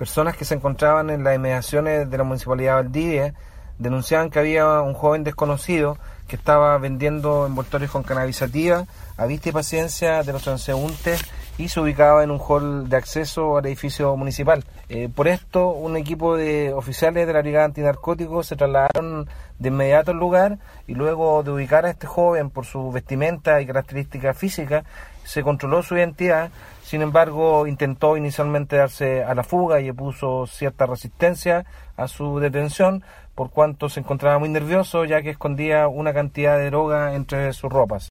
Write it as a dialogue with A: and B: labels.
A: Personas que se encontraban en las inmediaciones de la Municipalidad de Valdivia denunciaban que había un joven desconocido que estaba vendiendo envoltorios con cannabisativa a vista y paciencia de los transeúntes y se ubicaba en un hall de acceso al edificio municipal. Eh, por esto, un equipo de oficiales de la Brigada Antinarcóticos se trasladaron de inmediato al lugar y luego de ubicar a este joven por su vestimenta y características físicas, se controló su identidad. Sin embargo, intentó inicialmente darse a la fuga y puso cierta resistencia a su detención, por cuanto se encontraba muy nervioso ya que escondía una cantidad de droga entre sus ropas.